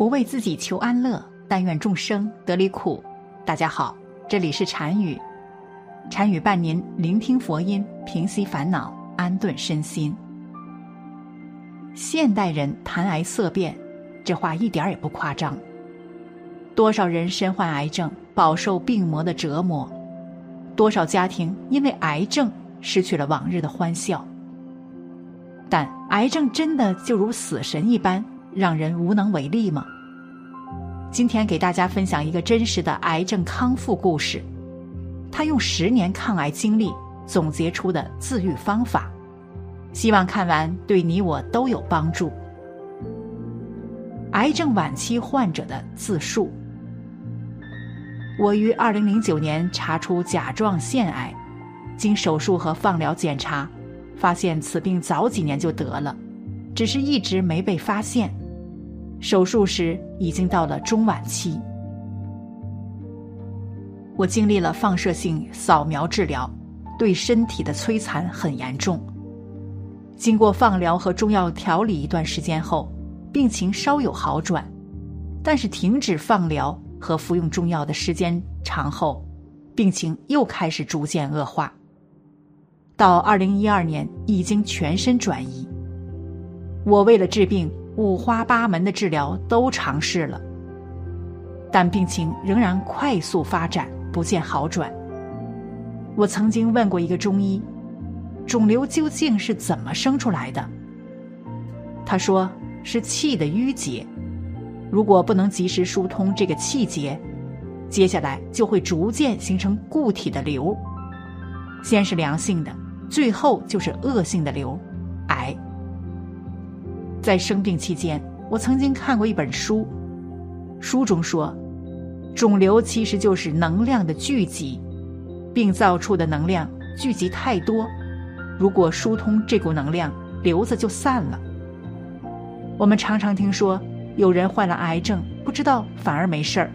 不为自己求安乐，但愿众生得离苦。大家好，这里是禅语，禅语伴您聆听佛音，平息烦恼，安顿身心。现代人谈癌色变，这话一点也不夸张。多少人身患癌症，饱受病魔的折磨；多少家庭因为癌症失去了往日的欢笑。但癌症真的就如死神一般，让人无能为力吗？今天给大家分享一个真实的癌症康复故事，他用十年抗癌经历总结出的自愈方法，希望看完对你我都有帮助。癌症晚期患者的自述：我于二零零九年查出甲状腺癌，经手术和放疗检查。发现此病早几年就得了，只是一直没被发现。手术时已经到了中晚期。我经历了放射性扫描治疗，对身体的摧残很严重。经过放疗和中药调理一段时间后，病情稍有好转，但是停止放疗和服用中药的时间长后，病情又开始逐渐恶化。到二零一二年，已经全身转移。我为了治病，五花八门的治疗都尝试了，但病情仍然快速发展，不见好转。我曾经问过一个中医，肿瘤究竟是怎么生出来的？他说是气的淤结，如果不能及时疏通这个气结，接下来就会逐渐形成固体的瘤，先是良性的。最后就是恶性的瘤，癌。在生病期间，我曾经看过一本书，书中说，肿瘤其实就是能量的聚集，病灶处的能量聚集太多，如果疏通这股能量，瘤子就散了。我们常常听说，有人患了癌症，不知道反而没事儿，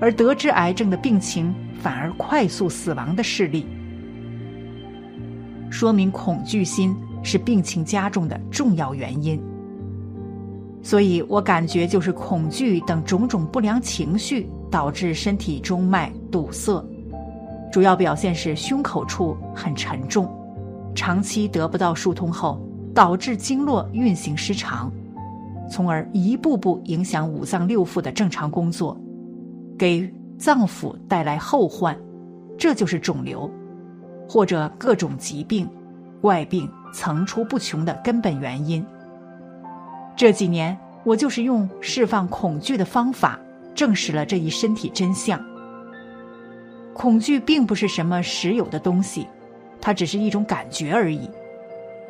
而得知癌症的病情反而快速死亡的事例。说明恐惧心是病情加重的重要原因，所以我感觉就是恐惧等种种不良情绪导致身体中脉堵塞，主要表现是胸口处很沉重，长期得不到疏通后，导致经络运行失常，从而一步步影响五脏六腑的正常工作，给脏腑带来后患，这就是肿瘤。或者各种疾病、怪病层出不穷的根本原因。这几年，我就是用释放恐惧的方法，证实了这一身体真相。恐惧并不是什么实有的东西，它只是一种感觉而已。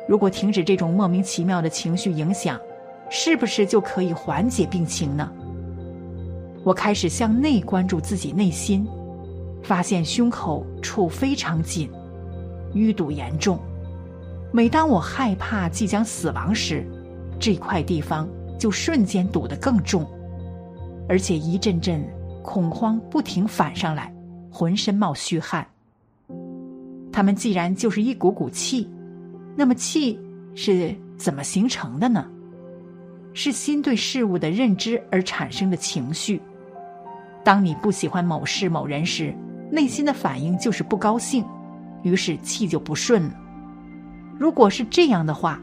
如果停止这种莫名其妙的情绪影响，是不是就可以缓解病情呢？我开始向内关注自己内心，发现胸口处非常紧。淤堵严重，每当我害怕即将死亡时，这块地方就瞬间堵得更重，而且一阵阵恐慌不停反上来，浑身冒虚汗。他们既然就是一股股气，那么气是怎么形成的呢？是心对事物的认知而产生的情绪。当你不喜欢某事某人时，内心的反应就是不高兴。于是气就不顺了。如果是这样的话，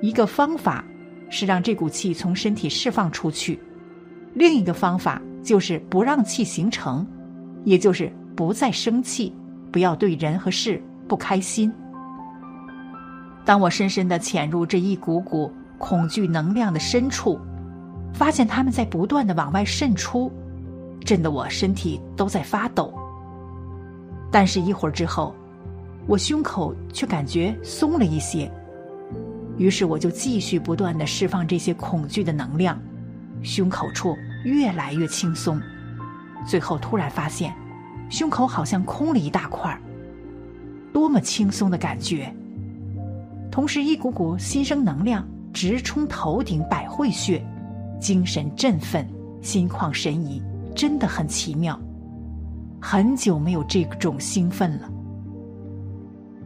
一个方法是让这股气从身体释放出去，另一个方法就是不让气形成，也就是不再生气，不要对人和事不开心。当我深深的潜入这一股股恐惧能量的深处，发现他们在不断的往外渗出，震得我身体都在发抖。但是，一会儿之后。我胸口却感觉松了一些，于是我就继续不断的释放这些恐惧的能量，胸口处越来越轻松，最后突然发现，胸口好像空了一大块儿多么轻松的感觉！同时，一股股新生能量直冲头顶百会穴，精神振奋，心旷神怡，真的很奇妙。很久没有这种兴奋了。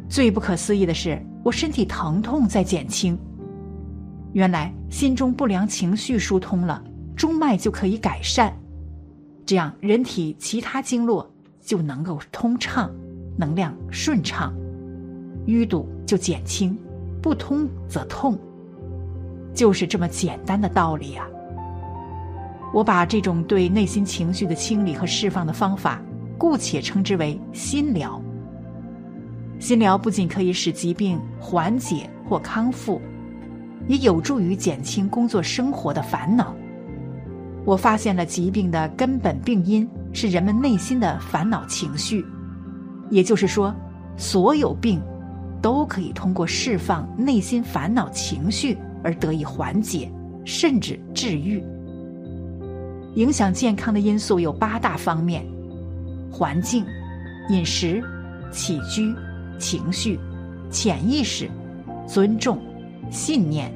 最不可思议的是，我身体疼痛在减轻。原来心中不良情绪疏通了，中脉就可以改善，这样人体其他经络就能够通畅，能量顺畅，淤堵就减轻，不通则痛，就是这么简单的道理啊！我把这种对内心情绪的清理和释放的方法，姑且称之为心疗。心疗不仅可以使疾病缓解或康复，也有助于减轻工作生活的烦恼。我发现了疾病的根本病因是人们内心的烦恼情绪，也就是说，所有病都可以通过释放内心烦恼情绪而得以缓解，甚至治愈。影响健康的因素有八大方面：环境、饮食、起居、情绪、潜意识、尊重、信念、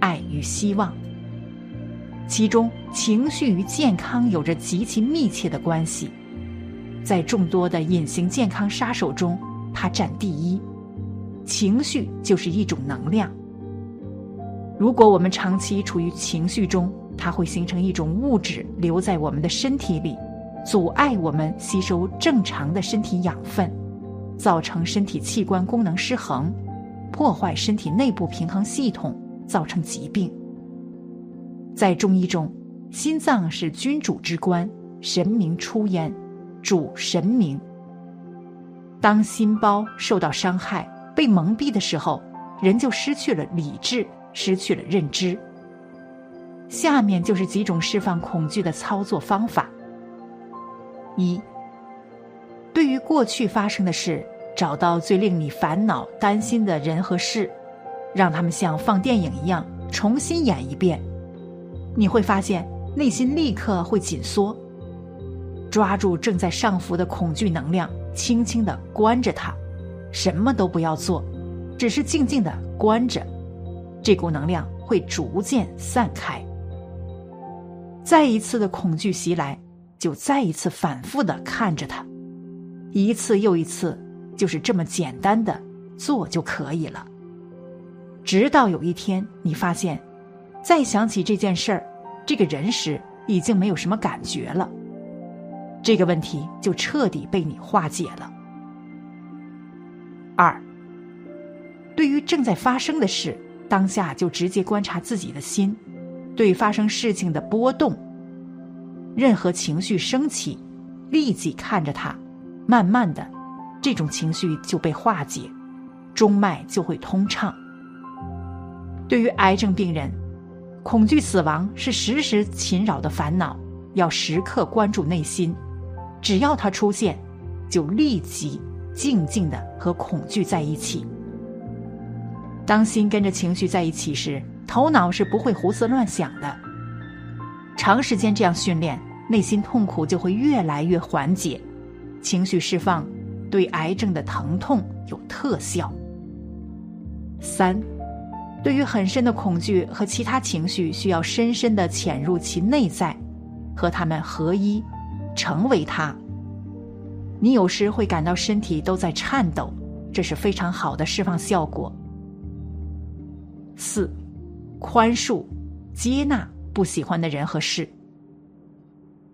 爱与希望。其中，情绪与健康有着极其密切的关系。在众多的隐形健康杀手中，它占第一。情绪就是一种能量。如果我们长期处于情绪中，它会形成一种物质留在我们的身体里，阻碍我们吸收正常的身体养分，造成身体器官功能失衡，破坏身体内部平衡系统，造成疾病。在中医中，心脏是君主之官，神明出焉，主神明。当心包受到伤害、被蒙蔽的时候，人就失去了理智，失去了认知。下面就是几种释放恐惧的操作方法：一、对于过去发生的事，找到最令你烦恼、担心的人和事，让他们像放电影一样重新演一遍。你会发现内心立刻会紧缩。抓住正在上浮的恐惧能量，轻轻的关着它，什么都不要做，只是静静的关着，这股能量会逐渐散开。再一次的恐惧袭来，就再一次反复的看着它，一次又一次，就是这么简单的做就可以了。直到有一天，你发现，再想起这件事儿、这个人时，已经没有什么感觉了，这个问题就彻底被你化解了。二，对于正在发生的事，当下就直接观察自己的心。对发生事情的波动，任何情绪升起，立即看着它，慢慢的，这种情绪就被化解，中脉就会通畅。对于癌症病人，恐惧死亡是时时侵扰的烦恼，要时刻关注内心，只要它出现，就立即静静的和恐惧在一起。当心跟着情绪在一起时。头脑是不会胡思乱想的。长时间这样训练，内心痛苦就会越来越缓解，情绪释放对癌症的疼痛有特效。三，对于很深的恐惧和其他情绪，需要深深的潜入其内在，和他们合一，成为它。你有时会感到身体都在颤抖，这是非常好的释放效果。四。宽恕、接纳不喜欢的人和事。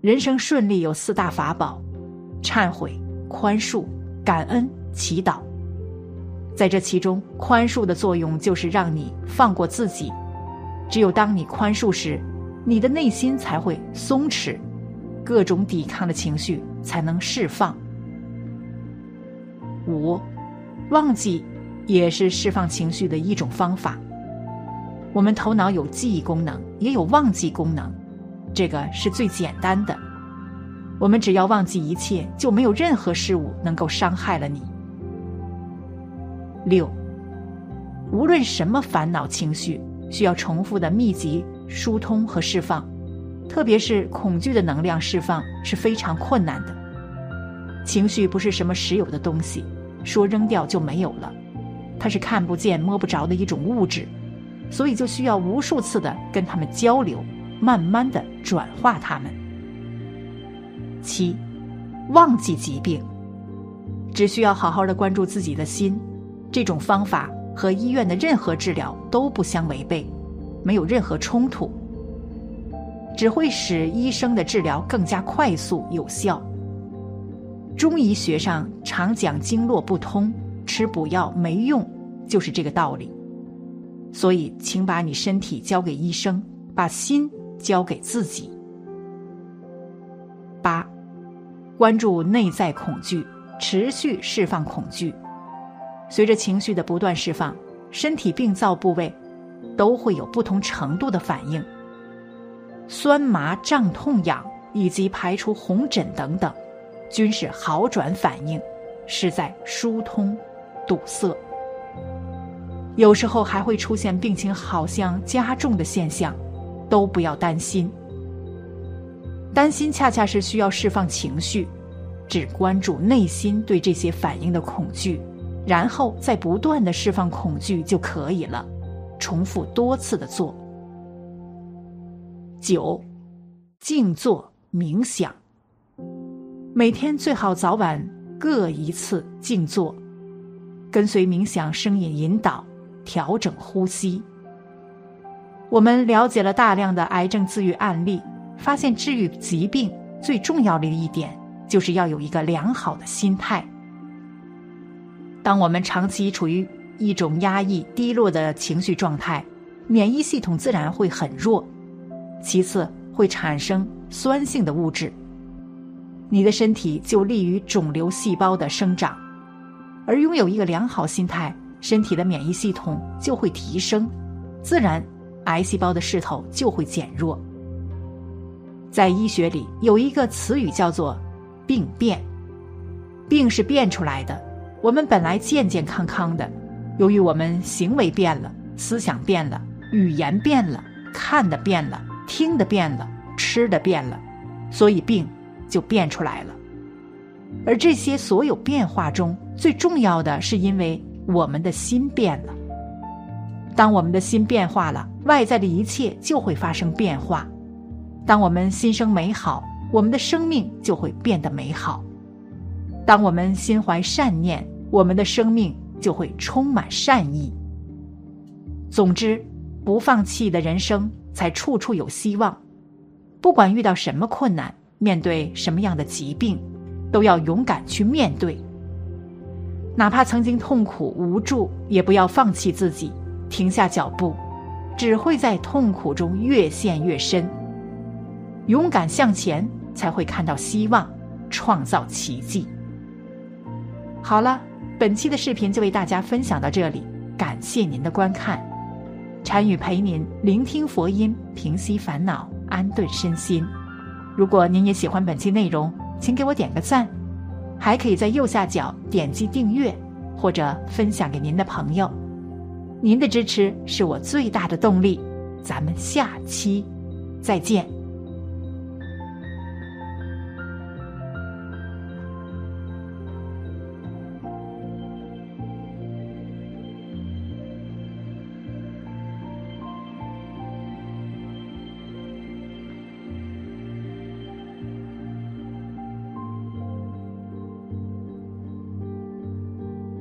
人生顺利有四大法宝：忏悔、宽恕、感恩、祈祷。在这其中，宽恕的作用就是让你放过自己。只有当你宽恕时，你的内心才会松弛，各种抵抗的情绪才能释放。五，忘记也是释放情绪的一种方法。我们头脑有记忆功能，也有忘记功能，这个是最简单的。我们只要忘记一切，就没有任何事物能够伤害了你。六，无论什么烦恼情绪，需要重复的密集疏通和释放，特别是恐惧的能量释放是非常困难的。情绪不是什么实有的东西，说扔掉就没有了，它是看不见摸不着的一种物质。所以就需要无数次的跟他们交流，慢慢的转化他们。七，忘记疾病，只需要好好的关注自己的心，这种方法和医院的任何治疗都不相违背，没有任何冲突。只会使医生的治疗更加快速有效。中医学上常讲经络不通，吃补药没用，就是这个道理。所以，请把你身体交给医生，把心交给自己。八，关注内在恐惧，持续释放恐惧。随着情绪的不断释放，身体病灶部位都会有不同程度的反应。酸麻胀痛痒以及排出红疹等等，均是好转反应，是在疏通堵塞。有时候还会出现病情好像加重的现象，都不要担心。担心恰恰是需要释放情绪，只关注内心对这些反应的恐惧，然后再不断的释放恐惧就可以了，重复多次的做。九，静坐冥想。每天最好早晚各一次静坐，跟随冥想声音引导，调整呼吸。我们了解了大量的癌症自愈案例，发现治愈疾病最重要的一点就是要有一个良好的心态。当我们长期处于一种压抑、低落的情绪状态，免疫系统自然会很弱。其次，会产生酸性的物质，你的身体就利于肿瘤细胞的生长，而拥有一个良好心态，身体的免疫系统就会提升，自然癌细胞的势头就会减弱。在医学里有一个词语叫做“病变”，病是变出来的。我们本来健健康康的，由于我们行为变了，思想变了，语言变了，看的变了。听的变了，吃的变了，所以病就变出来了。而这些所有变化中，最重要的是因为我们的心变了。当我们的心变化了，外在的一切就会发生变化。当我们心生美好，我们的生命就会变得美好。当我们心怀善念，我们的生命就会充满善意。总之，不放弃的人生。才处处有希望。不管遇到什么困难，面对什么样的疾病，都要勇敢去面对。哪怕曾经痛苦无助，也不要放弃自己，停下脚步，只会在痛苦中越陷越深。勇敢向前，才会看到希望，创造奇迹。好了，本期的视频就为大家分享到这里，感谢您的观看。禅语陪您聆听佛音，平息烦恼，安顿身心。如果您也喜欢本期内容，请给我点个赞，还可以在右下角点击订阅或者分享给您的朋友。您的支持是我最大的动力。咱们下期再见。